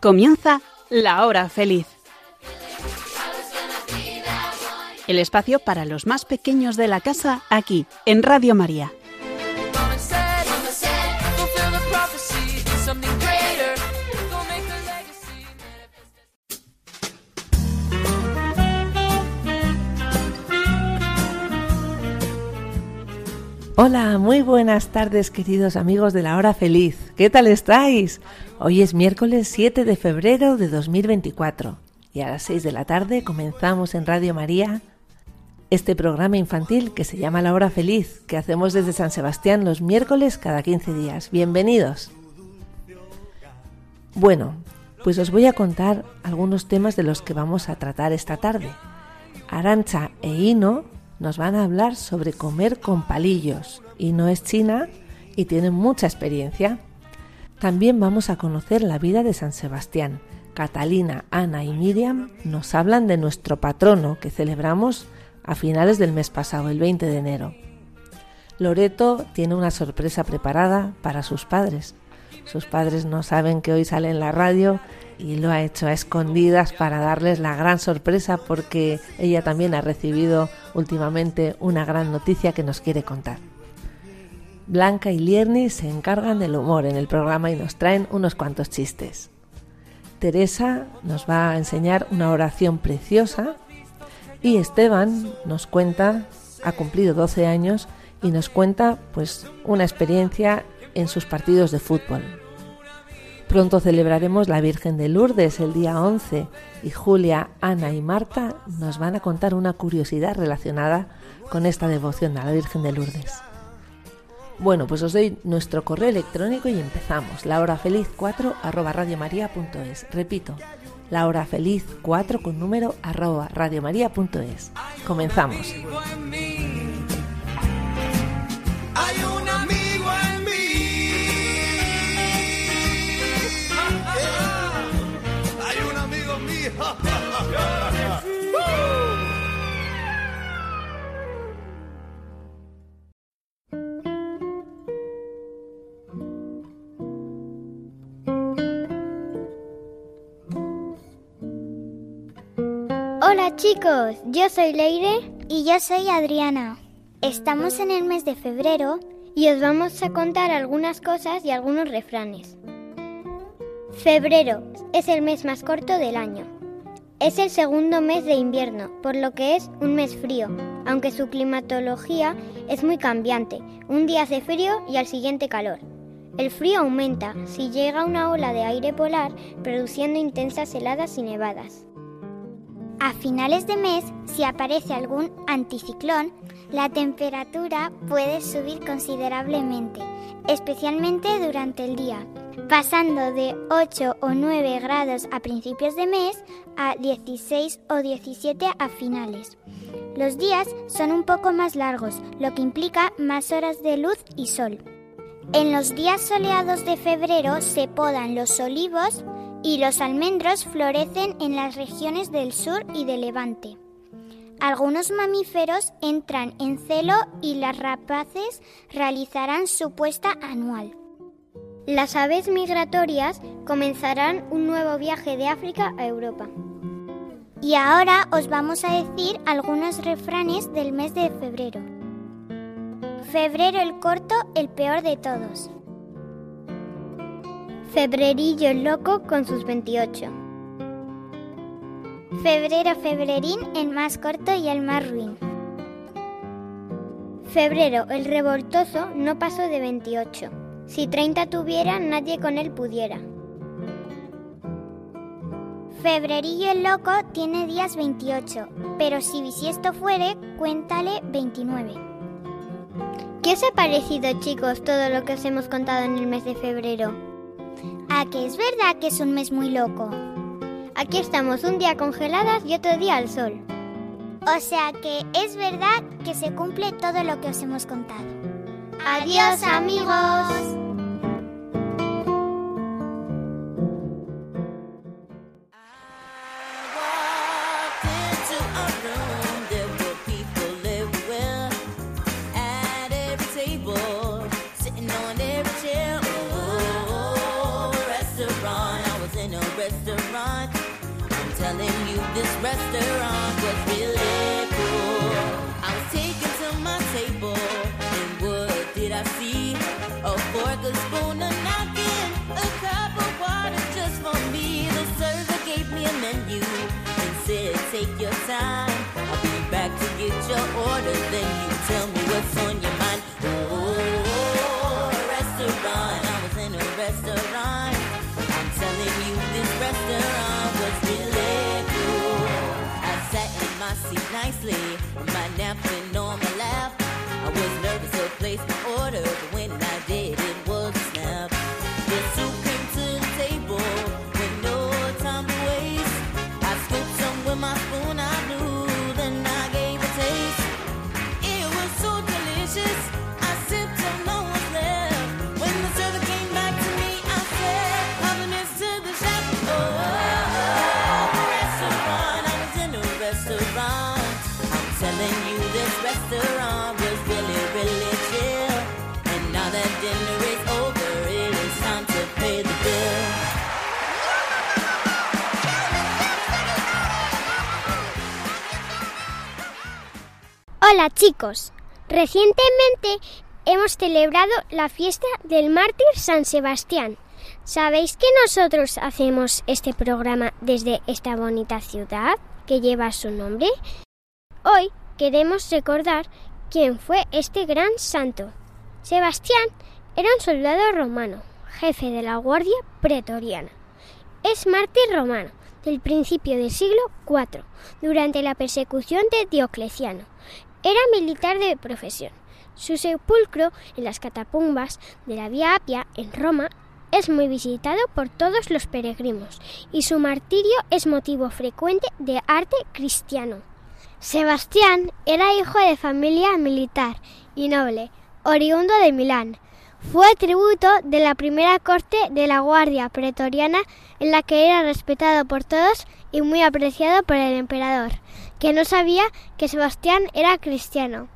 Comienza La Hora Feliz. El espacio para los más pequeños de la casa aquí, en Radio María. Hola, muy buenas tardes queridos amigos de la hora feliz. ¿Qué tal estáis? Hoy es miércoles 7 de febrero de 2024 y a las 6 de la tarde comenzamos en Radio María este programa infantil que se llama La hora feliz, que hacemos desde San Sebastián los miércoles cada 15 días. Bienvenidos. Bueno, pues os voy a contar algunos temas de los que vamos a tratar esta tarde. Arancha e Hino nos van a hablar sobre comer con palillos y no es china y tienen mucha experiencia. También vamos a conocer la vida de San Sebastián. Catalina, Ana y Miriam nos hablan de nuestro patrono que celebramos a finales del mes pasado, el 20 de enero. Loreto tiene una sorpresa preparada para sus padres. Sus padres no saben que hoy sale en la radio y lo ha hecho a escondidas para darles la gran sorpresa porque ella también ha recibido últimamente una gran noticia que nos quiere contar. Blanca y Lierni se encargan del humor en el programa y nos traen unos cuantos chistes. Teresa nos va a enseñar una oración preciosa y Esteban nos cuenta, ha cumplido 12 años y nos cuenta pues una experiencia en sus partidos de fútbol. Pronto celebraremos la Virgen de Lourdes el día 11 y Julia, Ana y Marta nos van a contar una curiosidad relacionada con esta devoción a la Virgen de Lourdes. Bueno, pues os doy nuestro correo electrónico y empezamos. La hora feliz 4 arroba radiomaria.es. Repito, la hora feliz 4 con número arroba radiomaria.es. Comenzamos. Hola chicos, yo soy Leire y yo soy Adriana. Estamos en el mes de febrero y os vamos a contar algunas cosas y algunos refranes. Febrero es el mes más corto del año. Es el segundo mes de invierno, por lo que es un mes frío, aunque su climatología es muy cambiante. Un día hace frío y al siguiente calor. El frío aumenta si llega una ola de aire polar produciendo intensas heladas y nevadas. A finales de mes, si aparece algún anticiclón, la temperatura puede subir considerablemente, especialmente durante el día, pasando de 8 o 9 grados a principios de mes a 16 o 17 a finales. Los días son un poco más largos, lo que implica más horas de luz y sol. En los días soleados de febrero se podan los olivos, y los almendros florecen en las regiones del sur y de Levante. Algunos mamíferos entran en celo y las rapaces realizarán su puesta anual. Las aves migratorias comenzarán un nuevo viaje de África a Europa. Y ahora os vamos a decir algunos refranes del mes de febrero. Febrero el corto, el peor de todos. Febrerillo el loco con sus 28. Febrero febrerín el más corto y el más ruin. Febrero el revoltoso no pasó de 28. Si 30 tuviera, nadie con él pudiera. Febrerillo el loco tiene días 28, pero si bisiesto fuere, cuéntale 29. ¿Qué os ha parecido, chicos, todo lo que os hemos contado en el mes de febrero? ¿A que es verdad que es un mes muy loco? Aquí estamos un día congeladas y otro día al sol. O sea que es verdad que se cumple todo lo que os hemos contado. Adiós amigos. This restaurant was really cool. I was taken to my table, and what did I see? A fork, a spoon, a napkin, a cup of water just for me. The server gave me a menu and said, Take your time. I'll be back to get your order. Then you tell me what's on your mind. Oh, a restaurant. I was in a restaurant. I'm telling you, this restaurant was really seat nicely, my napkin on my lap. I was nervous to place my order, but when I did, Hola chicos, recientemente hemos celebrado la fiesta del mártir San Sebastián. ¿Sabéis que nosotros hacemos este programa desde esta bonita ciudad que lleva su nombre? Hoy queremos recordar quién fue este gran santo. Sebastián era un soldado romano, jefe de la Guardia Pretoriana. Es mártir romano del principio del siglo IV, durante la persecución de Diocleciano. Era militar de profesión. Su sepulcro en las catacumbas de la Vía Apia en Roma es muy visitado por todos los peregrinos y su martirio es motivo frecuente de arte cristiano. Sebastián era hijo de familia militar y noble, oriundo de Milán. Fue tributo de la primera corte de la Guardia Pretoriana en la que era respetado por todos y muy apreciado por el emperador, que no sabía que Sebastián era cristiano.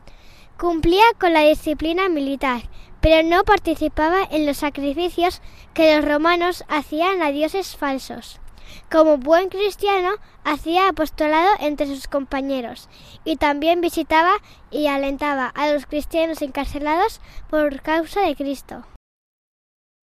Cumplía con la disciplina militar, pero no participaba en los sacrificios que los romanos hacían a dioses falsos. Como buen cristiano, hacía apostolado entre sus compañeros y también visitaba y alentaba a los cristianos encarcelados por causa de Cristo.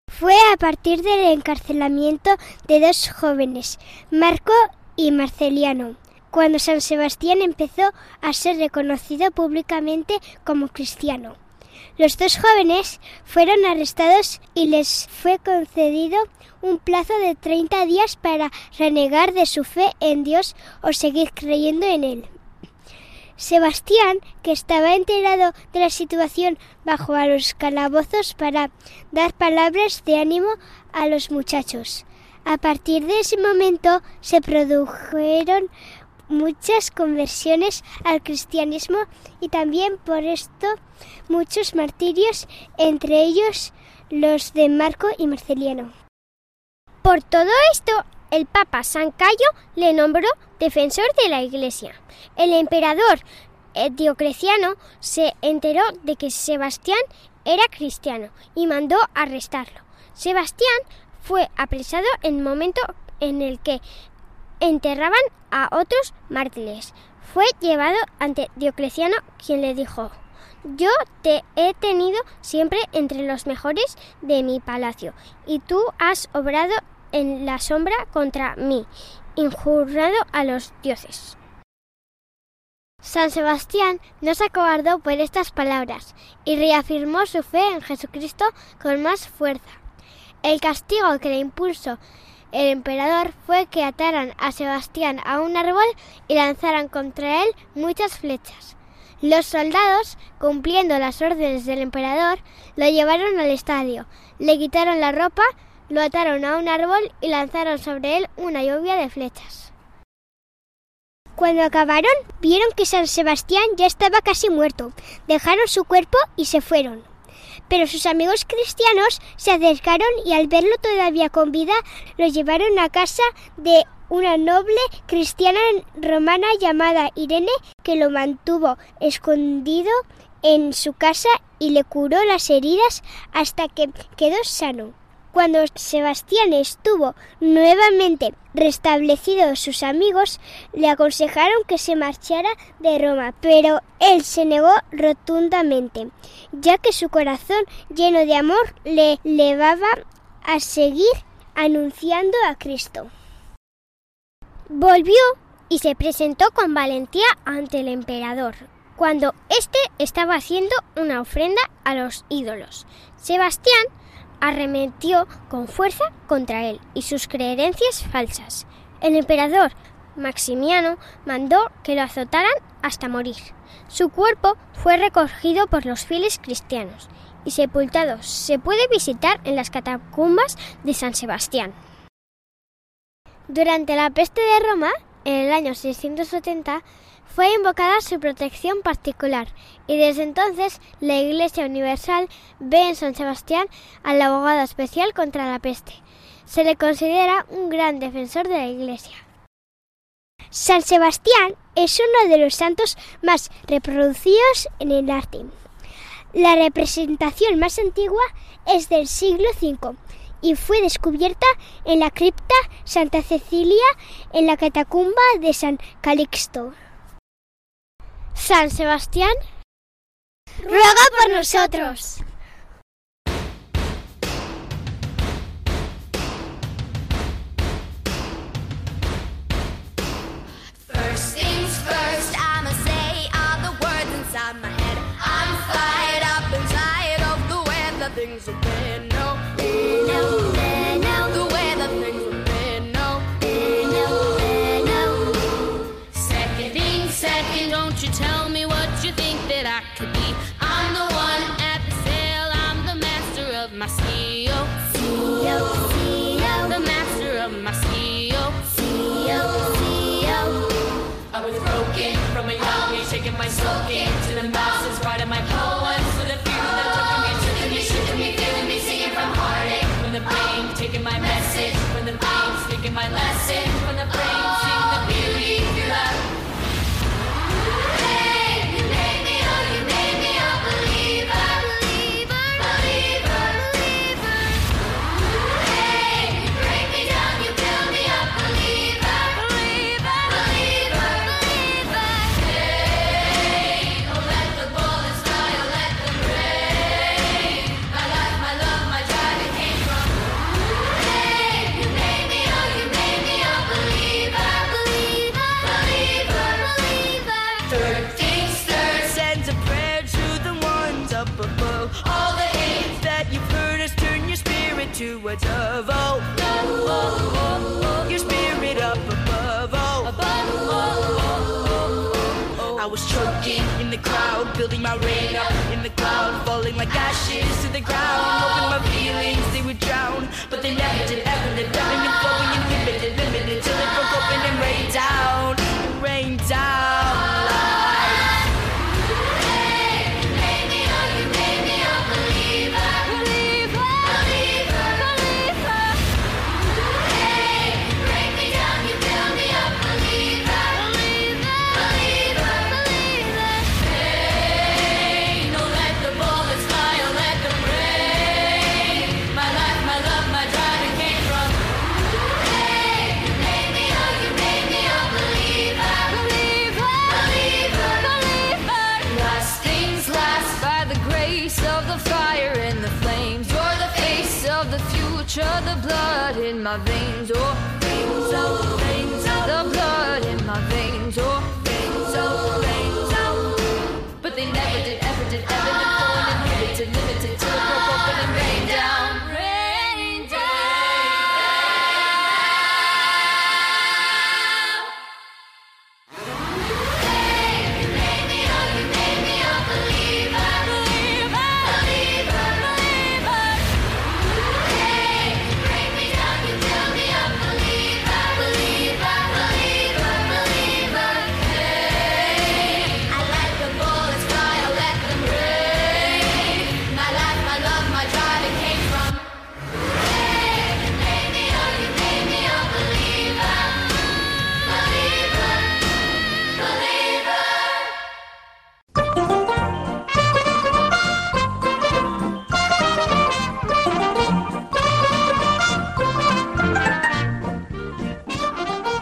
Fue a partir del encarcelamiento de dos jóvenes, Marco y Marceliano, cuando San Sebastián empezó a ser reconocido públicamente como cristiano. Los dos jóvenes fueron arrestados y les fue concedido un plazo de 30 días para renegar de su fe en Dios o seguir creyendo en Él. Sebastián, que estaba enterado de la situación, bajó a los calabozos para dar palabras de ánimo a los muchachos. A partir de ese momento se produjeron muchas conversiones al cristianismo y también por esto muchos martirios, entre ellos los de Marco y Marceliano. Por todo esto, el Papa San Cayo le nombró defensor de la Iglesia. El emperador eh, Diocleciano se enteró de que Sebastián era cristiano y mandó arrestarlo. Sebastián fue apresado en el momento en el que enterraban a otros mártires. Fue llevado ante Diocleciano, quien le dijo Yo te he tenido siempre entre los mejores de mi palacio, y tú has obrado en la sombra contra mí, injurado a los dioses. San Sebastián no se acobardó por estas palabras y reafirmó su fe en Jesucristo con más fuerza. El castigo que le impuso el emperador fue que ataran a Sebastián a un árbol y lanzaran contra él muchas flechas. Los soldados, cumpliendo las órdenes del emperador, lo llevaron al estadio, le quitaron la ropa, lo ataron a un árbol y lanzaron sobre él una lluvia de flechas. Cuando acabaron, vieron que San Sebastián ya estaba casi muerto. Dejaron su cuerpo y se fueron. Pero sus amigos cristianos se acercaron y al verlo todavía con vida, lo llevaron a casa de una noble cristiana romana llamada Irene, que lo mantuvo escondido en su casa y le curó las heridas hasta que quedó sano. Cuando Sebastián estuvo nuevamente restablecido, sus amigos le aconsejaron que se marchara de Roma, pero él se negó rotundamente, ya que su corazón lleno de amor le llevaba a seguir anunciando a Cristo. Volvió y se presentó con valentía ante el emperador, cuando éste estaba haciendo una ofrenda a los ídolos. Sebastián arremetió con fuerza contra él y sus creencias falsas. El emperador Maximiano mandó que lo azotaran hasta morir. Su cuerpo fue recogido por los fieles cristianos y sepultado se puede visitar en las catacumbas de San Sebastián. Durante la peste de Roma, en el año 670, fue invocada su protección particular y desde entonces la Iglesia Universal ve en San Sebastián al abogado especial contra la peste. Se le considera un gran defensor de la Iglesia. San Sebastián es uno de los santos más reproducidos en el arte. La representación más antigua es del siglo V y fue descubierta en la cripta Santa Cecilia en la catacumba de San Calixto. San Sebastián, ruega por nosotros.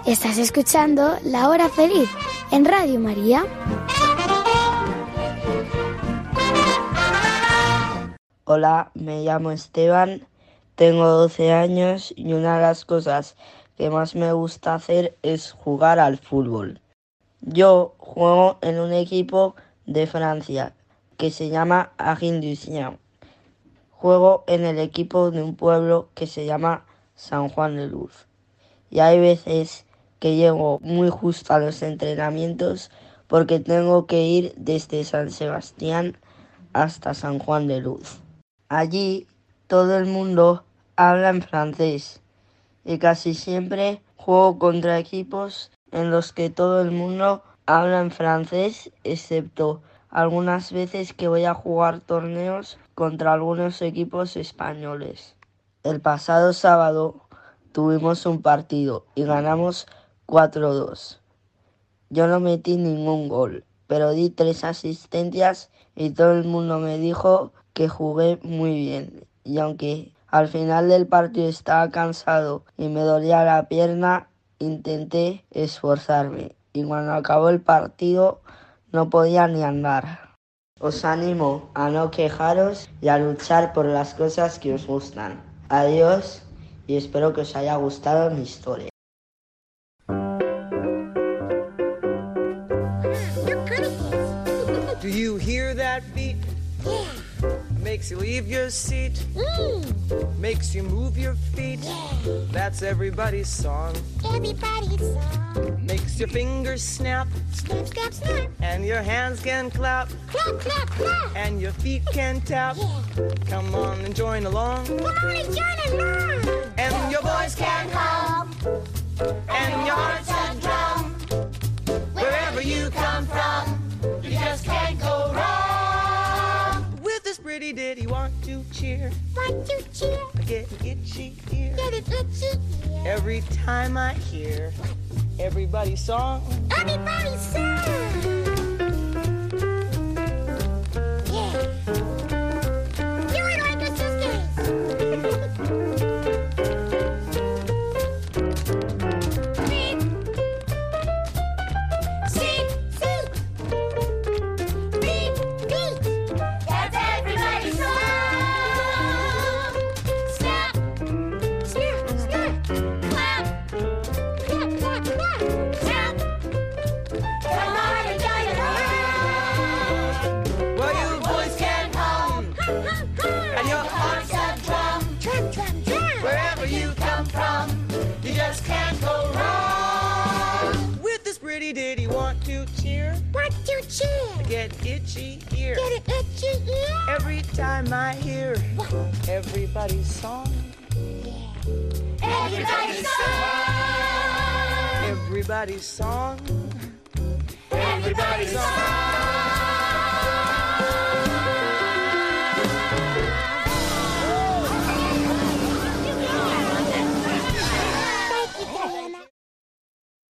Estás escuchando La Hora Feliz en Radio María. Hola, me llamo Esteban, tengo 12 años y una de las cosas que más me gusta hacer es jugar al fútbol. Yo juego en un equipo de Francia que se llama Aguindusien. Juego en el equipo de un pueblo que se llama San Juan de Luz. Y hay veces que llego muy justo a los entrenamientos porque tengo que ir desde San Sebastián hasta San Juan de Luz. Allí todo el mundo habla en francés y casi siempre juego contra equipos en los que todo el mundo habla en francés, excepto algunas veces que voy a jugar torneos contra algunos equipos españoles. El pasado sábado tuvimos un partido y ganamos 4-2. Yo no metí ningún gol, pero di tres asistencias y todo el mundo me dijo que jugué muy bien. Y aunque al final del partido estaba cansado y me dolía la pierna, intenté esforzarme. Y cuando acabó el partido no podía ni andar. Os animo a no quejaros y a luchar por las cosas que os gustan. Adiós y espero que os haya gustado mi historia. Makes you leave your seat. Mm. Makes you move your feet. Yeah. That's everybody's song. Everybody's song. Makes your fingers snap. Snap, snap, snap. And your hands can clap. Clap, clap, clap. And your feet can tap. Yeah. Come on and join along. Come on and join along. And your voice can come. And your heart's ditty, want to cheer. Want to cheer. I get itchy ear. Get it itchy. Yeah. Every time I hear everybody's song. Everybody's song. Everybody's song. Everybody's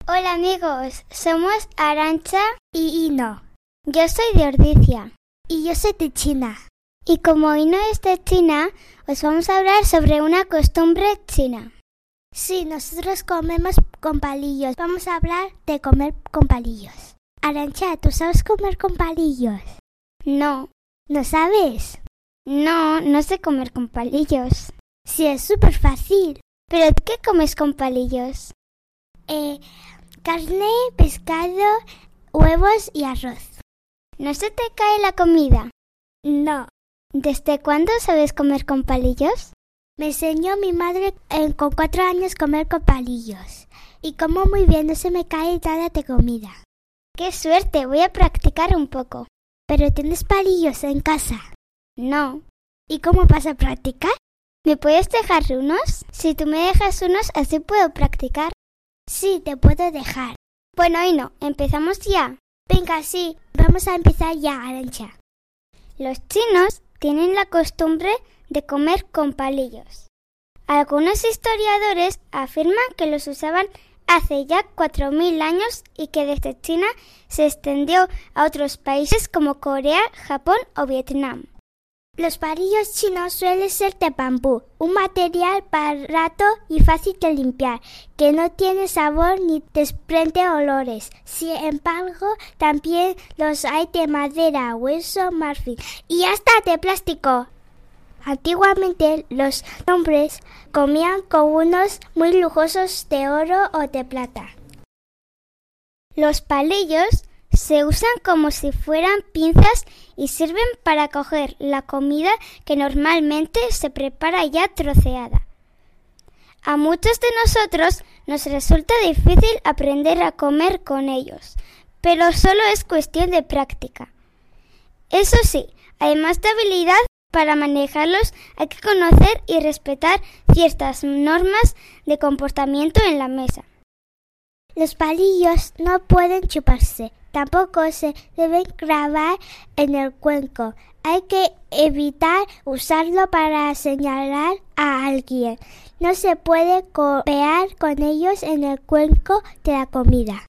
Hola amigos, somos Arancha y Ino. Yo soy de Ordicia. Y yo soy de China. Y como Ino es de China, os vamos a hablar sobre una costumbre china. Sí, nosotros comemos con palillos. Vamos a hablar de comer con palillos. Arancha, ¿tú sabes comer con palillos? No, ¿No sabes? no, no sé comer con palillos. Sí, es súper fácil. ¿Pero qué comes con palillos? Eh, carne, pescado, huevos y arroz. ¿No se te cae la comida? No. ¿Desde cuándo sabes comer con palillos? Me enseñó mi madre eh, con cuatro años comer con palillos. Y como muy bien, no se me cae nada de comida. ¡Qué suerte! Voy a practicar un poco. Pero tienes palillos en casa. No. ¿Y cómo vas a practicar? ¿Me puedes dejar unos? Si tú me dejas unos, así puedo practicar. Sí, te puedo dejar. Bueno, y no, empezamos ya. Venga, sí, vamos a empezar ya, Arancha. Los chinos tienen la costumbre de comer con palillos. Algunos historiadores afirman que los usaban hace ya 4.000 años y que desde China se extendió a otros países como Corea, Japón o Vietnam. Los palillos chinos suelen ser de bambú, un material barato y fácil de limpiar, que no tiene sabor ni desprende olores. Sin embargo, también los hay de madera, hueso, marfil y hasta de plástico. Antiguamente los hombres comían con unos muy lujosos de oro o de plata. Los palillos se usan como si fueran pinzas y sirven para coger la comida que normalmente se prepara ya troceada. A muchos de nosotros nos resulta difícil aprender a comer con ellos, pero solo es cuestión de práctica. Eso sí, además de habilidad para manejarlos hay que conocer y respetar ciertas normas de comportamiento en la mesa. Los palillos no pueden chuparse, tampoco se deben grabar en el cuenco. Hay que evitar usarlo para señalar a alguien. No se puede copear con ellos en el cuenco de la comida.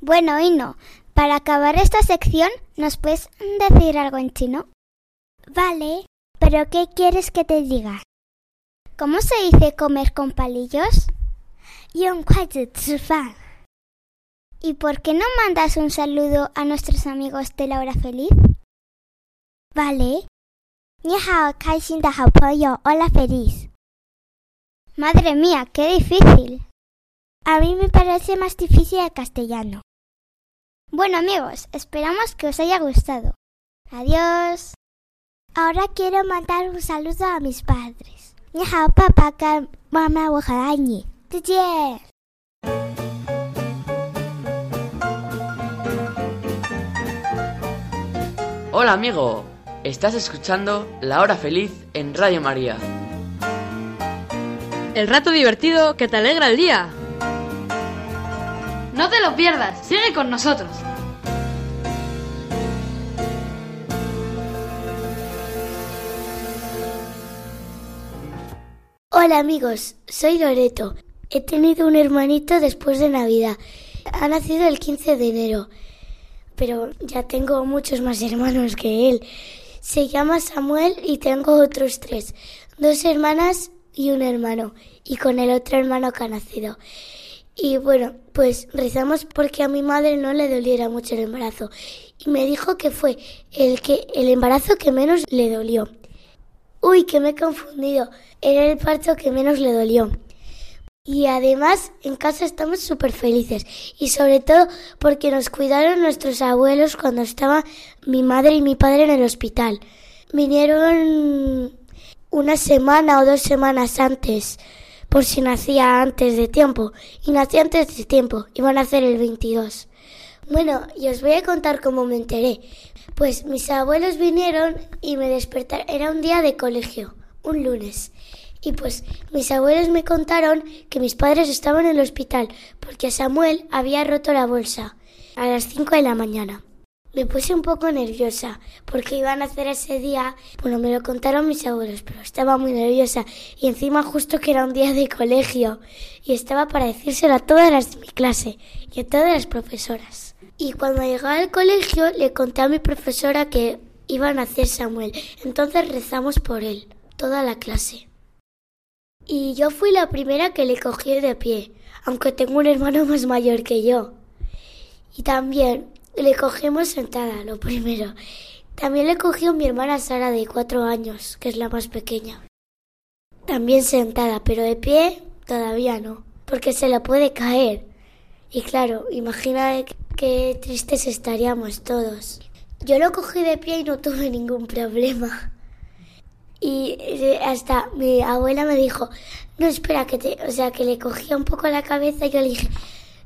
Bueno, y no. Para acabar esta sección, ¿nos puedes decir algo en chino? Vale, pero ¿qué quieres que te diga? ¿Cómo se dice comer con palillos? ¿Y por qué no mandas un saludo a nuestros amigos de la hora feliz? Vale. hola feliz. Madre mía, qué difícil. A mí me parece más difícil el castellano. Bueno amigos, esperamos que os haya gustado. Adiós. Ahora quiero mandar un saludo a mis padres. Ni hao papá, mamá, Hola amigo, estás escuchando La Hora Feliz en Radio María. El rato divertido que te alegra el día. No te lo pierdas, sigue con nosotros. Hola amigos, soy Loreto. He tenido un hermanito después de Navidad. Ha nacido el 15 de enero, pero ya tengo muchos más hermanos que él. Se llama Samuel y tengo otros tres, dos hermanas y un hermano, y con el otro hermano que ha nacido. Y bueno, pues rezamos porque a mi madre no le doliera mucho el embarazo. Y me dijo que fue el, que, el embarazo que menos le dolió. Uy, que me he confundido. Era el parto que menos le dolió. Y además en casa estamos súper felices. Y sobre todo porque nos cuidaron nuestros abuelos cuando estaba mi madre y mi padre en el hospital. Vinieron una semana o dos semanas antes, por si nacía antes de tiempo. Y nací antes de tiempo. Iban a hacer el 22. Bueno, y os voy a contar cómo me enteré. Pues mis abuelos vinieron y me despertaron. Era un día de colegio, un lunes. Y pues mis abuelos me contaron que mis padres estaban en el hospital porque Samuel había roto la bolsa a las 5 de la mañana. Me puse un poco nerviosa porque iban a hacer ese día, bueno, me lo contaron mis abuelos, pero estaba muy nerviosa y encima justo que era un día de colegio y estaba para decírselo a todas las de mi clase y a todas las profesoras. Y cuando llegué al colegio le conté a mi profesora que iba a nacer Samuel, entonces rezamos por él, toda la clase. Y yo fui la primera que le cogí de pie, aunque tengo un hermano más mayor que yo. Y también le cogimos sentada, lo primero. También le cogió mi hermana Sara de cuatro años, que es la más pequeña. También sentada, pero de pie todavía no, porque se la puede caer. Y claro, imagina qué tristes estaríamos todos. Yo lo cogí de pie y no tuve ningún problema. Y eh, hasta mi abuela me dijo, no espera que te, o sea, que le cogía un poco la cabeza y yo le dije,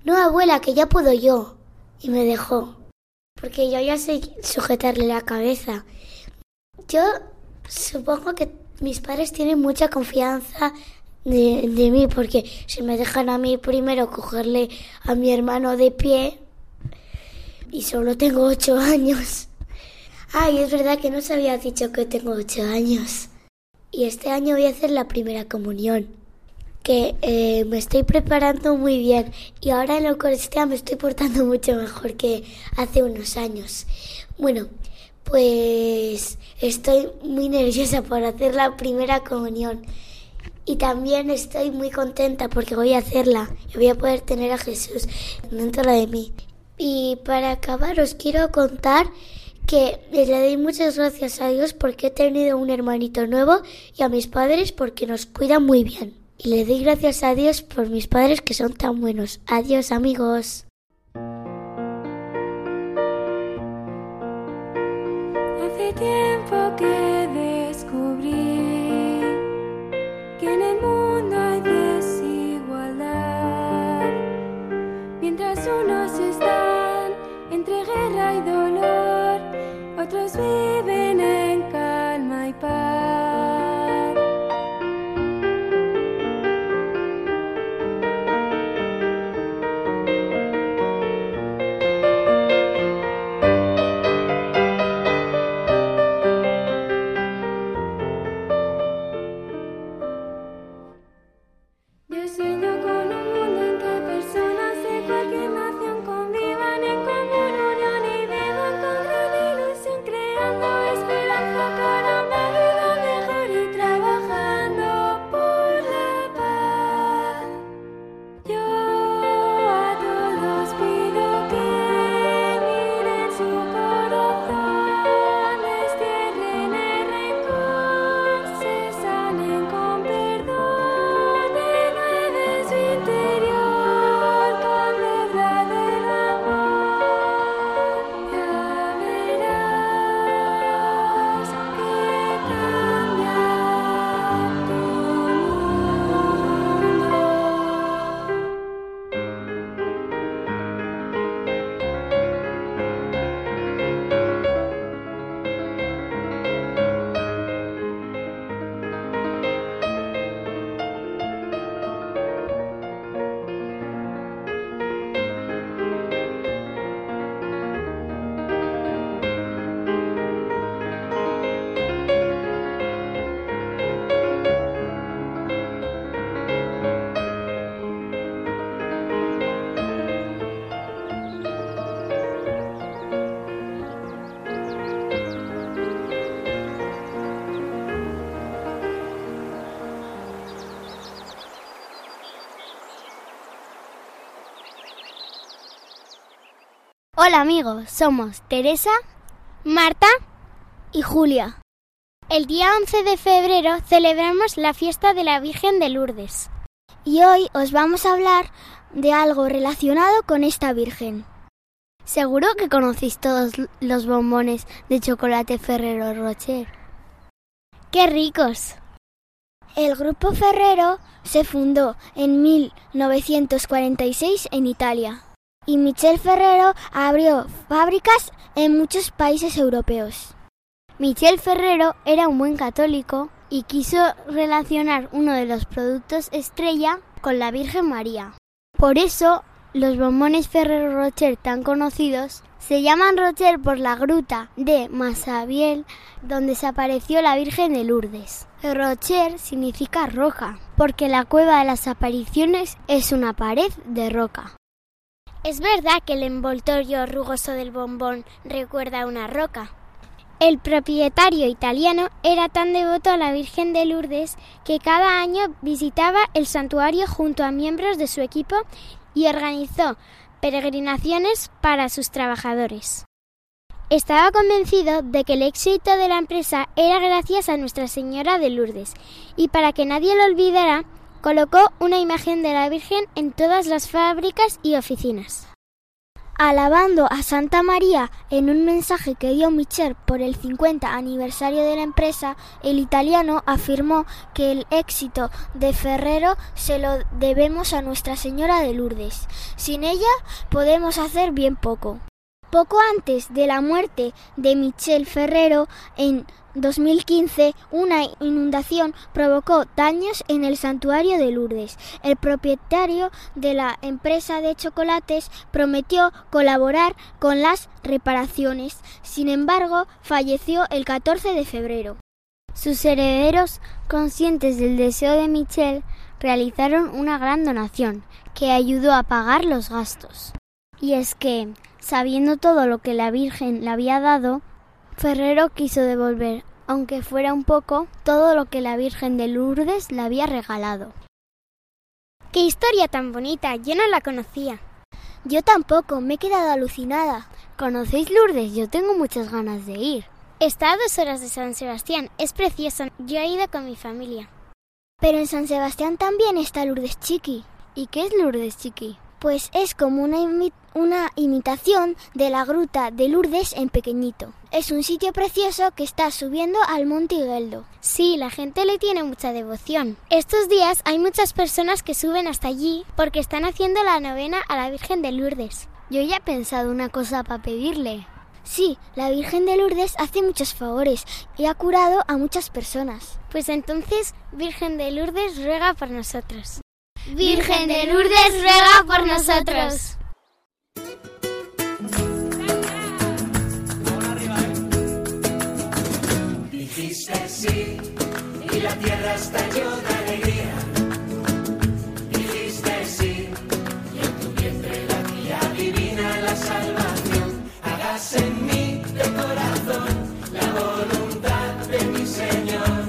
no abuela, que ya puedo yo. Y me dejó, porque yo ya sé sujetarle la cabeza. Yo supongo que mis padres tienen mucha confianza de, de mí, porque si me dejan a mí primero cogerle a mi hermano de pie, y solo tengo ocho años. Ay, es verdad que no se había dicho que tengo ocho años. Y este año voy a hacer la primera comunión. Que eh, me estoy preparando muy bien. Y ahora en la Eucaristía me estoy portando mucho mejor que hace unos años. Bueno, Pues estoy muy nerviosa por hacer la primera comunión. Y también estoy muy contenta porque voy a hacerla y voy a poder tener a Jesús dentro de mí. Y para acabar os quiero contar que le doy muchas gracias a Dios porque he tenido un hermanito nuevo y a mis padres porque nos cuidan muy bien. Y le doy gracias a Dios por mis padres que son tan buenos. Adiós amigos. Hace tiempo que descubrí que en el mundo otros Hola amigos, somos Teresa, Marta y Julia. El día 11 de febrero celebramos la fiesta de la Virgen de Lourdes. Y hoy os vamos a hablar de algo relacionado con esta Virgen. Seguro que conocéis todos los bombones de chocolate Ferrero Rocher. ¡Qué ricos! El grupo Ferrero se fundó en 1946 en Italia y Michel Ferrero abrió fábricas en muchos países europeos. Michel Ferrero era un buen católico y quiso relacionar uno de los productos estrella con la Virgen María. Por eso, los bombones Ferrero Rocher tan conocidos se llaman Rocher por la gruta de Massabielle donde se apareció la Virgen de Lourdes. Rocher significa roja, porque la cueva de las apariciones es una pared de roca. Es verdad que el envoltorio rugoso del bombón recuerda a una roca. El propietario italiano era tan devoto a la Virgen de Lourdes que cada año visitaba el santuario junto a miembros de su equipo y organizó peregrinaciones para sus trabajadores. Estaba convencido de que el éxito de la empresa era gracias a Nuestra Señora de Lourdes y para que nadie lo olvidara, colocó una imagen de la Virgen en todas las fábricas y oficinas. Alabando a Santa María en un mensaje que dio Michel por el 50 aniversario de la empresa, el italiano afirmó que el éxito de Ferrero se lo debemos a Nuestra Señora de Lourdes. Sin ella podemos hacer bien poco. Poco antes de la muerte de Michel Ferrero, en 2015, una inundación provocó daños en el santuario de Lourdes. El propietario de la empresa de chocolates prometió colaborar con las reparaciones. Sin embargo, falleció el 14 de febrero. Sus herederos, conscientes del deseo de Michel, realizaron una gran donación que ayudó a pagar los gastos. Y es que, sabiendo todo lo que la Virgen le había dado, Ferrero quiso devolver, aunque fuera un poco, todo lo que la Virgen de Lourdes le había regalado. ¡Qué historia tan bonita! Yo no la conocía. Yo tampoco, me he quedado alucinada. ¿Conocéis Lourdes? Yo tengo muchas ganas de ir. Está a dos horas de San Sebastián, es precioso. Yo he ido con mi familia. Pero en San Sebastián también está Lourdes Chiqui. ¿Y qué es Lourdes Chiqui? Pues es como una, una imitación de la gruta de Lourdes en pequeñito. Es un sitio precioso que está subiendo al Monte Higueldo. Sí, la gente le tiene mucha devoción. Estos días hay muchas personas que suben hasta allí porque están haciendo la novena a la Virgen de Lourdes. Yo ya he pensado una cosa para pedirle. Sí, la Virgen de Lourdes hace muchos favores y ha curado a muchas personas. Pues entonces, Virgen de Lourdes ruega por nosotros. Virgen de Lourdes, ruega por nosotros. Dijiste sí y la tierra estalló de alegría. Dijiste sí y en tu vientre la tía divina la salvación. Hagas en mí de corazón la voluntad de mi Señor.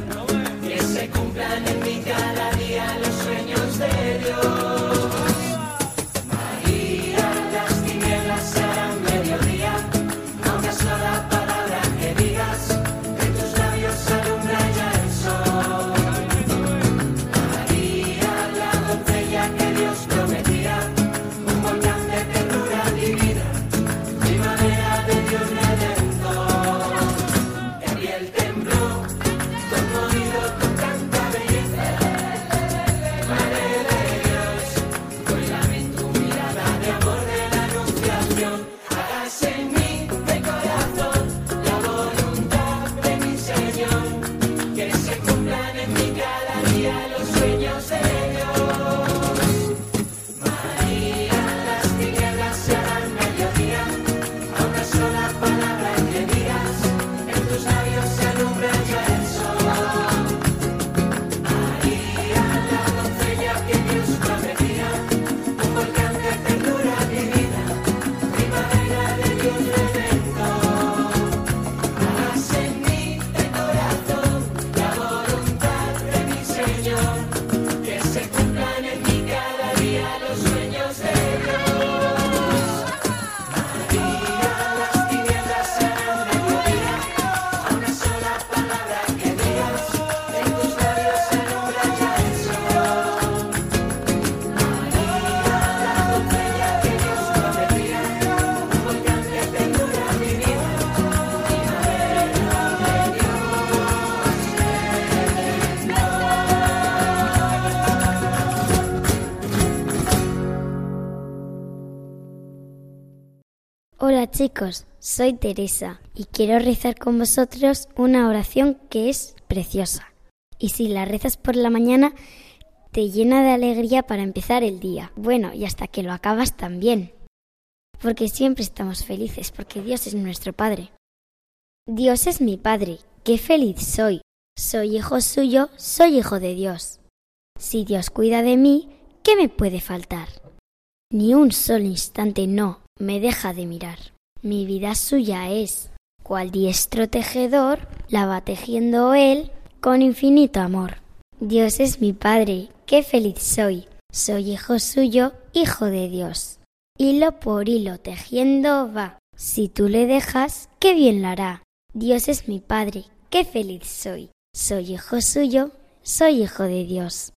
Que se cumplan en día los mistério. Señor, chicos, soy Teresa y quiero rezar con vosotros una oración que es preciosa. Y si la rezas por la mañana, te llena de alegría para empezar el día. Bueno, y hasta que lo acabas también. Porque siempre estamos felices, porque Dios es nuestro Padre. Dios es mi Padre, qué feliz soy. Soy hijo suyo, soy hijo de Dios. Si Dios cuida de mí, ¿qué me puede faltar? Ni un solo instante no me deja de mirar. Mi vida suya es, cual diestro tejedor, la va tejiendo él con infinito amor. Dios es mi Padre, qué feliz soy. Soy hijo suyo, hijo de Dios. Hilo por hilo tejiendo va. Si tú le dejas, qué bien lo hará. Dios es mi Padre, qué feliz soy. Soy hijo suyo, soy hijo de Dios.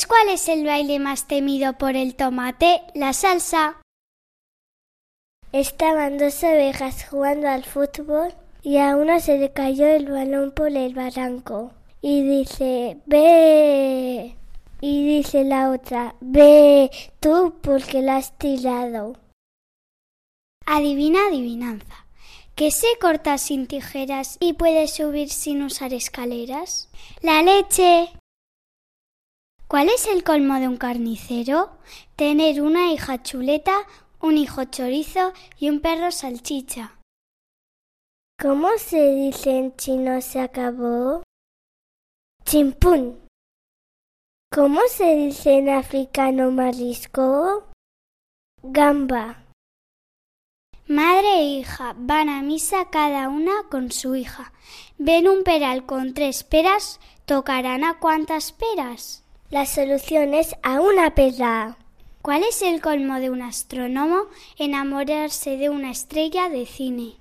¿Sabes cuál es el baile más temido por el tomate? La salsa. Estaban dos ovejas jugando al fútbol y a una se le cayó el balón por el barranco. Y dice, ve. Y dice la otra, ve tú porque la has tirado. Adivina adivinanza. ¿Qué se corta sin tijeras y puede subir sin usar escaleras? La leche. ¿Cuál es el colmo de un carnicero? Tener una hija chuleta, un hijo chorizo y un perro salchicha. ¿Cómo se dice en chino se acabó? Chimpún. ¿Cómo se dice en africano marisco? Gamba. Madre e hija van a misa cada una con su hija. Ven un peral con tres peras, tocarán a cuántas peras. La solución es a una pera. ¿Cuál es el colmo de un astrónomo? Enamorarse de una estrella de cine.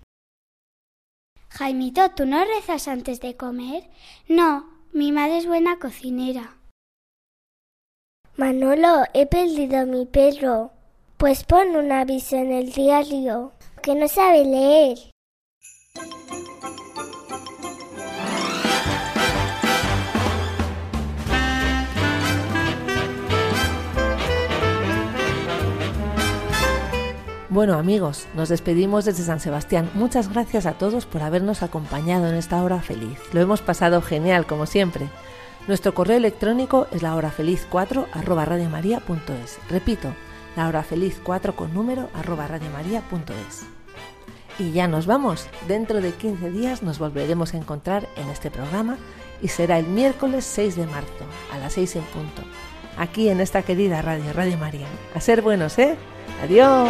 Jaimito, ¿tú no rezas antes de comer? No, mi madre es buena cocinera. Manolo, he perdido mi perro. Pues pon un aviso en el diario, que no sabe leer. Bueno amigos, nos despedimos desde San Sebastián. Muchas gracias a todos por habernos acompañado en esta hora feliz. Lo hemos pasado genial, como siempre. Nuestro correo electrónico es lahorafeliz4 arroba. Repito, lahorafeliz4 con número arroba. Y ya nos vamos. Dentro de 15 días nos volveremos a encontrar en este programa y será el miércoles 6 de marzo a las 6 en punto. Aquí en esta querida radio, Radio María. A ser buenos, ¿eh? Adiós.